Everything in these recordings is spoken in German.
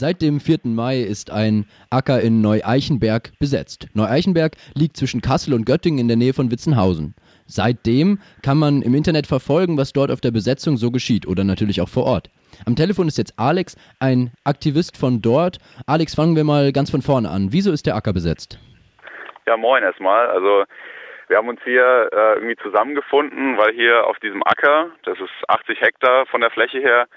Seit dem 4. Mai ist ein Acker in Neu-Eichenberg besetzt. Neu-Eichenberg liegt zwischen Kassel und Göttingen in der Nähe von Witzenhausen. Seitdem kann man im Internet verfolgen, was dort auf der Besetzung so geschieht oder natürlich auch vor Ort. Am Telefon ist jetzt Alex, ein Aktivist von dort. Alex, fangen wir mal ganz von vorne an. Wieso ist der Acker besetzt? Ja, moin erstmal. Also wir haben uns hier äh, irgendwie zusammengefunden, weil hier auf diesem Acker, das ist 80 Hektar von der Fläche her,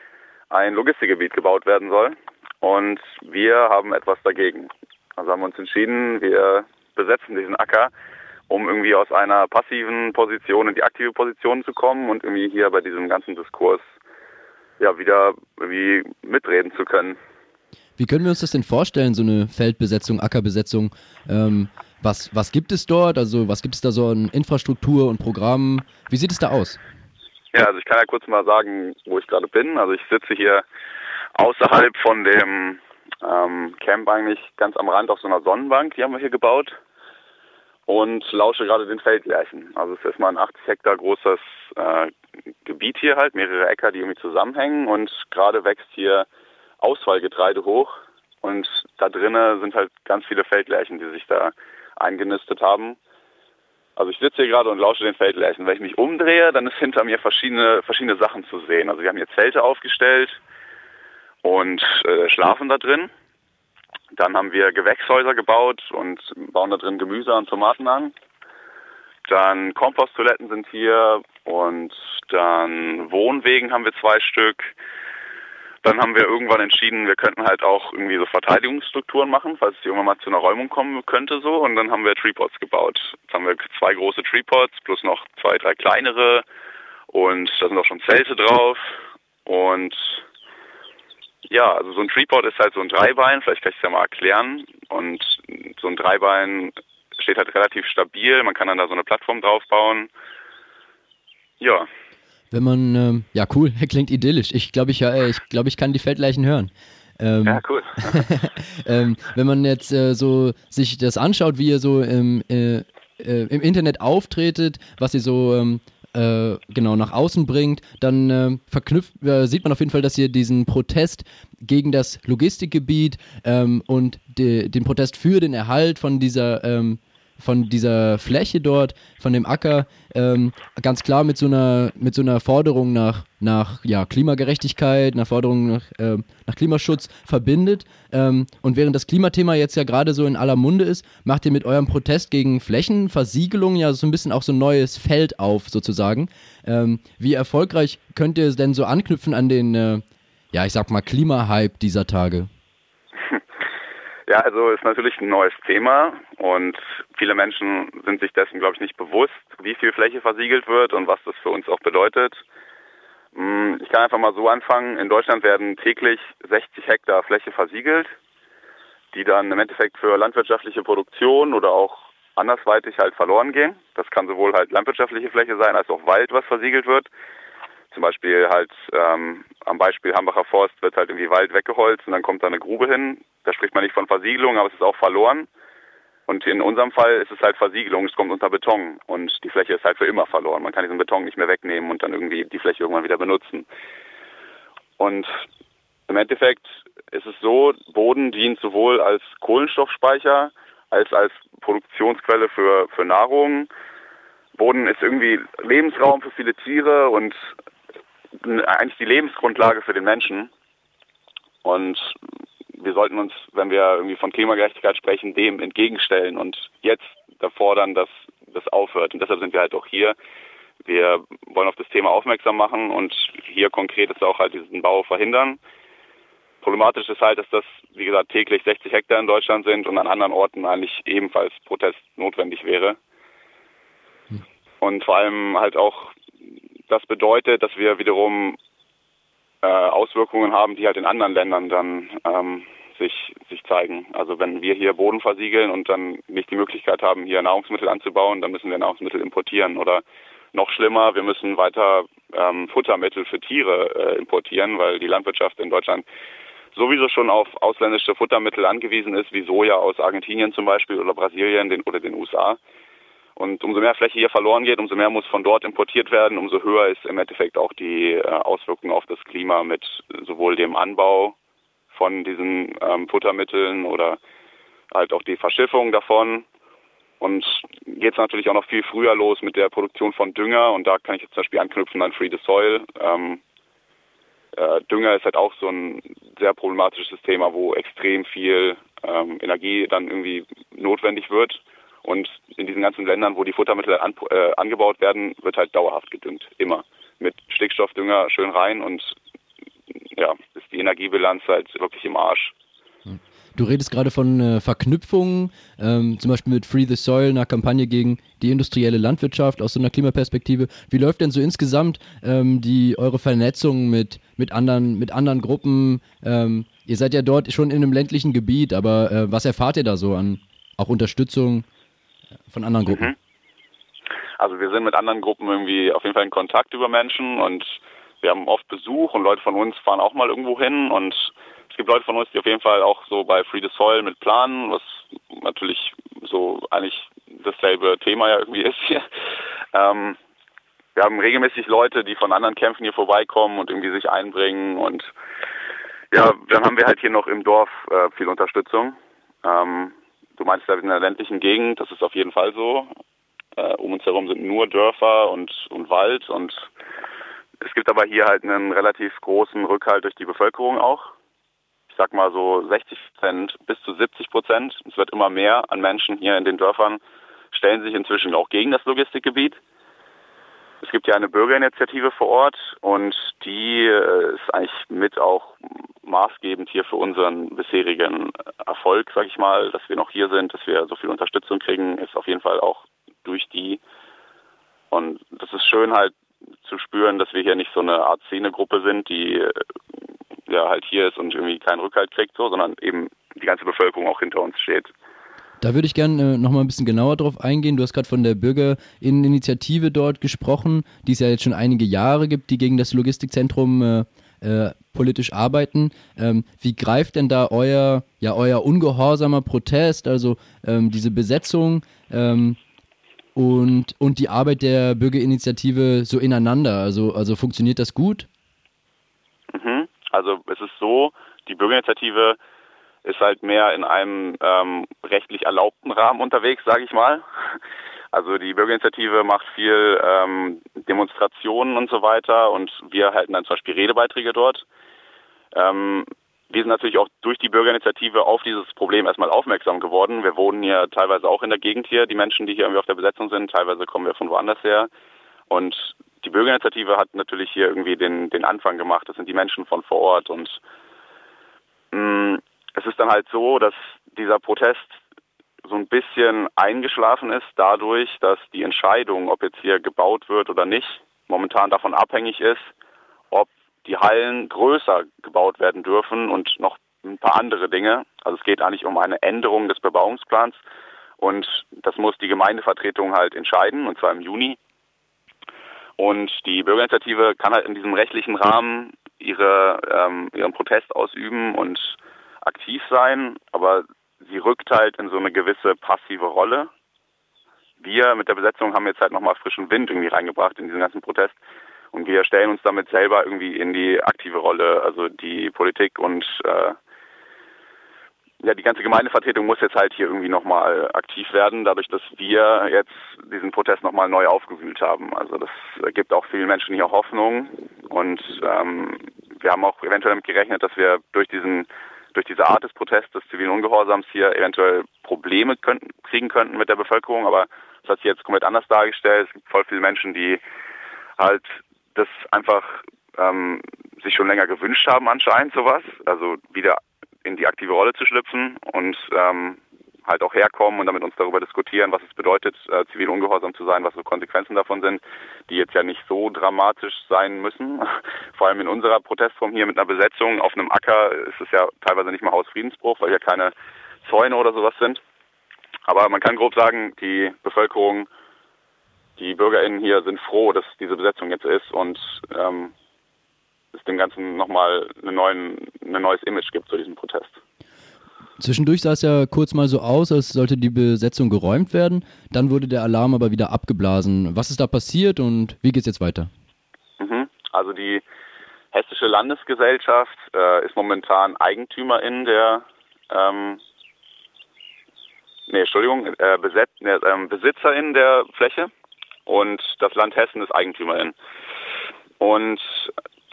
ein Logistikgebiet gebaut werden soll. Und wir haben etwas dagegen. Also haben wir uns entschieden, wir besetzen diesen Acker, um irgendwie aus einer passiven Position in die aktive Position zu kommen und irgendwie hier bei diesem ganzen Diskurs ja wieder irgendwie mitreden zu können. Wie können wir uns das denn vorstellen, so eine Feldbesetzung, Ackerbesetzung? Ähm, was, was gibt es dort? Also was gibt es da so an Infrastruktur und Programmen? Wie sieht es da aus? Ja, also ich kann ja kurz mal sagen, wo ich gerade bin. Also ich sitze hier außerhalb von dem ähm, Camp eigentlich ganz am Rand auf so einer Sonnenbank, die haben wir hier gebaut und lausche gerade den Feldlärchen. Also es ist erstmal ein 80 Hektar großes äh, Gebiet hier halt, mehrere Äcker, die irgendwie zusammenhängen und gerade wächst hier Ausfallgetreide hoch und da drinnen sind halt ganz viele Feldlärchen, die sich da eingenistet haben. Also ich sitze hier gerade und lausche den Feldlärchen. Wenn ich mich umdrehe, dann ist hinter mir verschiedene, verschiedene Sachen zu sehen. Also wir haben hier Zelte aufgestellt, und äh, schlafen da drin. Dann haben wir Gewächshäuser gebaut und bauen da drin Gemüse und Tomaten an. Dann Komposttoiletten sind hier und dann Wohnwegen haben wir zwei Stück. Dann haben wir irgendwann entschieden, wir könnten halt auch irgendwie so Verteidigungsstrukturen machen, falls es irgendwann mal zu einer Räumung kommen könnte so. Und dann haben wir Treepods gebaut. Jetzt haben wir zwei große Treepods plus noch zwei, drei kleinere und da sind auch schon Zelte drauf. Und ja, also so ein Treepod ist halt so ein Dreibein, vielleicht kann ich es ja mal erklären. Und so ein Dreibein steht halt relativ stabil, man kann dann da so eine Plattform draufbauen. Ja. Wenn man, ähm, ja cool, klingt idyllisch. Ich glaube, ich, äh, ich, glaub, ich kann die Feldleichen hören. Ähm, ja, cool. ähm, wenn man jetzt äh, so sich das anschaut, wie ihr so im, äh, äh im Internet auftretet, was ihr so ähm, äh, genau nach außen bringt, dann äh, verknüpft, äh, sieht man auf jeden Fall, dass ihr diesen Protest gegen das Logistikgebiet ähm, und de, den Protest für den Erhalt von dieser ähm, von dieser Fläche dort, von dem Acker, ähm, ganz klar mit so einer, mit so einer Forderung nach, nach ja, Klimagerechtigkeit, einer Forderung nach, äh, nach Klimaschutz verbindet. Ähm, und während das Klimathema jetzt ja gerade so in aller Munde ist, macht ihr mit eurem Protest gegen Flächenversiegelung ja so ein bisschen auch so ein neues Feld auf, sozusagen. Ähm, wie erfolgreich könnt ihr denn so anknüpfen an den, äh, ja, ich sag mal, Klimahype dieser Tage? Ja, also ist natürlich ein neues Thema und viele Menschen sind sich dessen, glaube ich, nicht bewusst, wie viel Fläche versiegelt wird und was das für uns auch bedeutet. Hm, ich kann einfach mal so anfangen. In Deutschland werden täglich 60 Hektar Fläche versiegelt, die dann im Endeffekt für landwirtschaftliche Produktion oder auch andersweitig halt verloren gehen. Das kann sowohl halt landwirtschaftliche Fläche sein, als auch Wald, was versiegelt wird. Zum Beispiel halt ähm, am Beispiel Hambacher Forst wird halt irgendwie Wald weggeholzt und dann kommt da eine Grube hin. Da spricht man nicht von Versiegelung, aber es ist auch verloren. Und in unserem Fall ist es halt Versiegelung, es kommt unter Beton und die Fläche ist halt für immer verloren. Man kann diesen Beton nicht mehr wegnehmen und dann irgendwie die Fläche irgendwann wieder benutzen. Und im Endeffekt ist es so, Boden dient sowohl als Kohlenstoffspeicher als als Produktionsquelle für, für Nahrung. Boden ist irgendwie Lebensraum für viele Tiere und eigentlich die Lebensgrundlage für den Menschen. Und wir sollten uns, wenn wir irgendwie von Klimagerechtigkeit sprechen, dem entgegenstellen und jetzt fordern, dass das aufhört. Und deshalb sind wir halt auch hier. Wir wollen auf das Thema aufmerksam machen und hier konkret ist auch halt diesen Bau verhindern. Problematisch ist halt, dass das, wie gesagt, täglich 60 Hektar in Deutschland sind und an anderen Orten eigentlich ebenfalls Protest notwendig wäre. Hm. Und vor allem halt auch das bedeutet, dass wir wiederum äh, Auswirkungen haben, die halt in anderen Ländern dann ähm, sich, sich zeigen. Also wenn wir hier Boden versiegeln und dann nicht die Möglichkeit haben, hier Nahrungsmittel anzubauen, dann müssen wir Nahrungsmittel importieren. Oder noch schlimmer, wir müssen weiter ähm, Futtermittel für Tiere äh, importieren, weil die Landwirtschaft in Deutschland sowieso schon auf ausländische Futtermittel angewiesen ist, wie Soja aus Argentinien zum Beispiel oder Brasilien den, oder den USA. Und umso mehr Fläche hier verloren geht, umso mehr muss von dort importiert werden, umso höher ist im Endeffekt auch die äh, Auswirkung auf das Klima mit sowohl dem Anbau von diesen ähm, Futtermitteln oder halt auch die Verschiffung davon. Und geht es natürlich auch noch viel früher los mit der Produktion von Dünger. Und da kann ich jetzt zum Beispiel anknüpfen an Free the Soil. Ähm, äh, Dünger ist halt auch so ein sehr problematisches Thema, wo extrem viel ähm, Energie dann irgendwie notwendig wird. Und in diesen ganzen Ländern, wo die Futtermittel an, äh, angebaut werden, wird halt dauerhaft gedüngt. Immer. Mit Stickstoffdünger schön rein und ja, ist die Energiebilanz halt wirklich im Arsch. Du redest gerade von äh, Verknüpfungen, ähm, zum Beispiel mit Free the Soil, einer Kampagne gegen die industrielle Landwirtschaft aus so einer Klimaperspektive. Wie läuft denn so insgesamt ähm, die eure Vernetzung mit, mit, anderen, mit anderen Gruppen? Ähm, ihr seid ja dort schon in einem ländlichen Gebiet, aber äh, was erfahrt ihr da so an auch Unterstützung von anderen Gruppen? Mhm. Also wir sind mit anderen Gruppen irgendwie auf jeden Fall in Kontakt über Menschen und wir haben oft Besuch und Leute von uns fahren auch mal irgendwo hin und es gibt Leute von uns, die auf jeden Fall auch so bei Free the Soil mit planen, was natürlich so eigentlich dasselbe Thema ja irgendwie ist hier. Ähm, wir haben regelmäßig Leute, die von anderen Kämpfen hier vorbeikommen und irgendwie sich einbringen und ja, dann haben wir halt hier noch im Dorf äh, viel Unterstützung. Ähm, du meinst sind in einer ländlichen Gegend, das ist auf jeden Fall so. Äh, um uns herum sind nur Dörfer und, und Wald und es gibt aber hier halt einen relativ großen Rückhalt durch die Bevölkerung auch ich sag mal so 60 Prozent bis zu 70 Prozent, es wird immer mehr an Menschen hier in den Dörfern, stellen sich inzwischen auch gegen das Logistikgebiet. Es gibt ja eine Bürgerinitiative vor Ort und die äh, ist eigentlich mit auch maßgebend hier für unseren bisherigen Erfolg, sag ich mal, dass wir noch hier sind, dass wir so viel Unterstützung kriegen, ist auf jeden Fall auch durch die. Und das ist schön halt zu spüren, dass wir hier nicht so eine Art Szenegruppe sind, die ja halt hier ist und irgendwie keinen Rückhalt kriegt, so, sondern eben die ganze Bevölkerung auch hinter uns steht. Da würde ich gerne äh, noch mal ein bisschen genauer drauf eingehen. Du hast gerade von der Bürgerinitiative dort gesprochen, die es ja jetzt schon einige Jahre gibt, die gegen das Logistikzentrum äh, äh, politisch arbeiten. Ähm, wie greift denn da euer, ja, euer ungehorsamer Protest, also ähm, diese Besetzung ähm, und, und die Arbeit der Bürgerinitiative so ineinander? Also, also funktioniert das gut? Also es ist so, die Bürgerinitiative ist halt mehr in einem ähm, rechtlich erlaubten Rahmen unterwegs, sage ich mal. Also die Bürgerinitiative macht viel ähm, Demonstrationen und so weiter und wir halten dann zum Beispiel Redebeiträge dort. Ähm, wir sind natürlich auch durch die Bürgerinitiative auf dieses Problem erstmal aufmerksam geworden. Wir wohnen ja teilweise auch in der Gegend hier, die Menschen, die hier irgendwie auf der Besetzung sind. Teilweise kommen wir von woanders her. Und die Bürgerinitiative hat natürlich hier irgendwie den, den Anfang gemacht. Das sind die Menschen von vor Ort. Und mh, mm, es ist dann halt so, dass dieser Protest so ein bisschen eingeschlafen ist dadurch, dass die Entscheidung, ob jetzt hier gebaut wird oder nicht, momentan davon abhängig ist, ob die Hallen größer gebaut werden dürfen und noch ein paar andere Dinge. Also es geht eigentlich um eine Änderung des Bebauungsplans und das muss die Gemeindevertretung halt entscheiden, und zwar im Juni. Und die Bürgerinitiative kann halt in diesem rechtlichen Rahmen ihre, ähm, ihren Protest ausüben und aktiv sein, aber sie rückt halt in so eine gewisse passive Rolle. Wir mit der Besetzung haben jetzt halt nochmal frischen Wind irgendwie reingebracht in diesen ganzen Protest und wir stellen uns damit selber irgendwie in die aktive Rolle. Also die Politik und äh, ja, die ganze Gemeindevertretung muss jetzt halt hier irgendwie nochmal aktiv werden, dadurch, dass wir jetzt diesen Protest nochmal neu aufgewühlt haben. Also das gibt auch vielen Menschen hier Hoffnung und ähm, wir haben auch eventuell damit gerechnet, dass wir durch diesen durch diese Art des Protests, des zivilen Ungehorsams hier eventuell Probleme könnten, kriegen könnten mit der Bevölkerung, aber das hat sich jetzt komplett anders dargestellt. Es gibt voll viele Menschen, die halt das einfach ähm, sich schon länger gewünscht haben anscheinend sowas, also wieder in die aktive Rolle zu schlüpfen und ähm, halt auch herkommen und damit uns darüber diskutieren, was es bedeutet, äh, zivil ungehorsam zu sein, was so Konsequenzen davon sind, die jetzt ja nicht so dramatisch sein müssen. Vor allem in unserer Protestform hier mit einer Besetzung auf einem Acker ist es ja teilweise nicht mal Hausfriedensbruch, weil hier keine Zäune oder sowas sind. Aber man kann grob sagen, die Bevölkerung, die BürgerInnen hier sind froh, dass diese Besetzung jetzt ist und ähm, es dem Ganzen nochmal eine neuen, ein neues Image gibt zu diesem Protest. Zwischendurch sah es ja kurz mal so aus, als sollte die Besetzung geräumt werden. Dann wurde der Alarm aber wieder abgeblasen. Was ist da passiert und wie geht es jetzt weiter? Mhm. Also die Hessische Landesgesellschaft äh, ist momentan Eigentümerin der, ähm, nee, Entschuldigung, äh, Beset, äh, Besitzerin der Fläche und das Land Hessen ist Eigentümerin. Und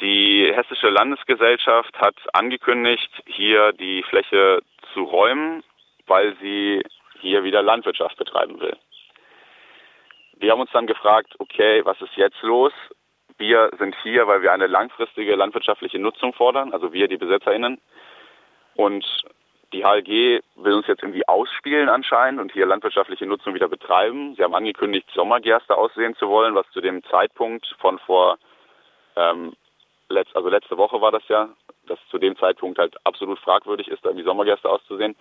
die Hessische Landesgesellschaft hat angekündigt, hier die Fläche zu räumen, weil sie hier wieder Landwirtschaft betreiben will. Wir haben uns dann gefragt, okay, was ist jetzt los? Wir sind hier, weil wir eine langfristige landwirtschaftliche Nutzung fordern, also wir, die BesetzerInnen. Und die HLG will uns jetzt irgendwie ausspielen anscheinend und hier landwirtschaftliche Nutzung wieder betreiben. Sie haben angekündigt, Sommergerste aussehen zu wollen, was zu dem Zeitpunkt von vor, ähm, letzt, also letzte Woche war das ja, dass zu dem Zeitpunkt halt absolut fragwürdig ist, da irgendwie Sommergerste auszusehen.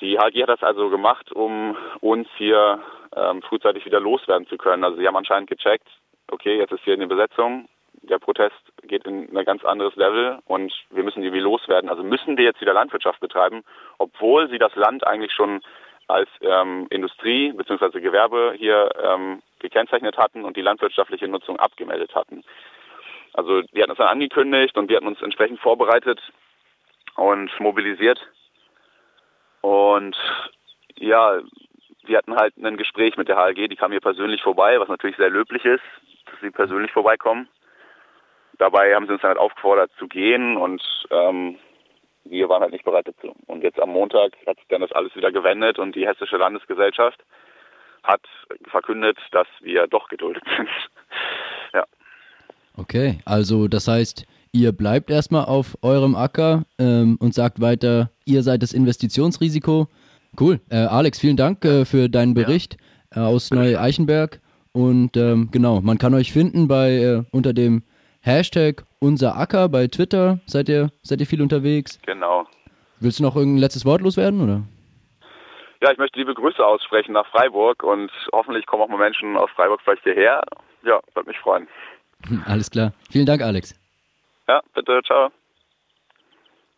Die HLG hat das also gemacht, um uns hier ähm, frühzeitig wieder loswerden zu können. Also sie haben anscheinend gecheckt, okay, jetzt ist hier eine Besetzung, der Protest geht in ein ganz anderes Level und wir müssen irgendwie loswerden. Also müssen wir jetzt wieder Landwirtschaft betreiben, obwohl sie das Land eigentlich schon als ähm, Industrie bzw. Gewerbe hier ähm, gekennzeichnet hatten und die landwirtschaftliche Nutzung abgemeldet hatten. Also die hatten das dann angekündigt und wir hatten uns entsprechend vorbereitet und mobilisiert. Und ja, wir hatten halt ein Gespräch mit der HLG, die kam hier persönlich vorbei, was natürlich sehr löblich ist, dass sie persönlich vorbeikommen. Dabei haben sie uns halt aufgefordert zu gehen und ähm, wir waren halt nicht bereit dazu. Und jetzt am Montag hat sich dann das alles wieder gewendet und die Hessische Landesgesellschaft hat verkündet, dass wir doch geduldet sind. Okay, also das heißt, ihr bleibt erstmal auf eurem Acker ähm, und sagt weiter, ihr seid das Investitionsrisiko. Cool. Äh, Alex, vielen Dank äh, für deinen Bericht ja. äh, aus Neu-Eichenberg. Und ähm, genau, man kann euch finden bei äh, unter dem Hashtag unser Acker bei Twitter. Seid ihr, seid ihr viel unterwegs? Genau. Willst du noch irgendein letztes Wort loswerden, oder? Ja, ich möchte liebe Grüße aussprechen nach Freiburg und hoffentlich kommen auch mal Menschen aus Freiburg vielleicht hierher. Ja, würde mich freuen. Alles klar. Vielen Dank, Alex. Ja, bitte, ciao.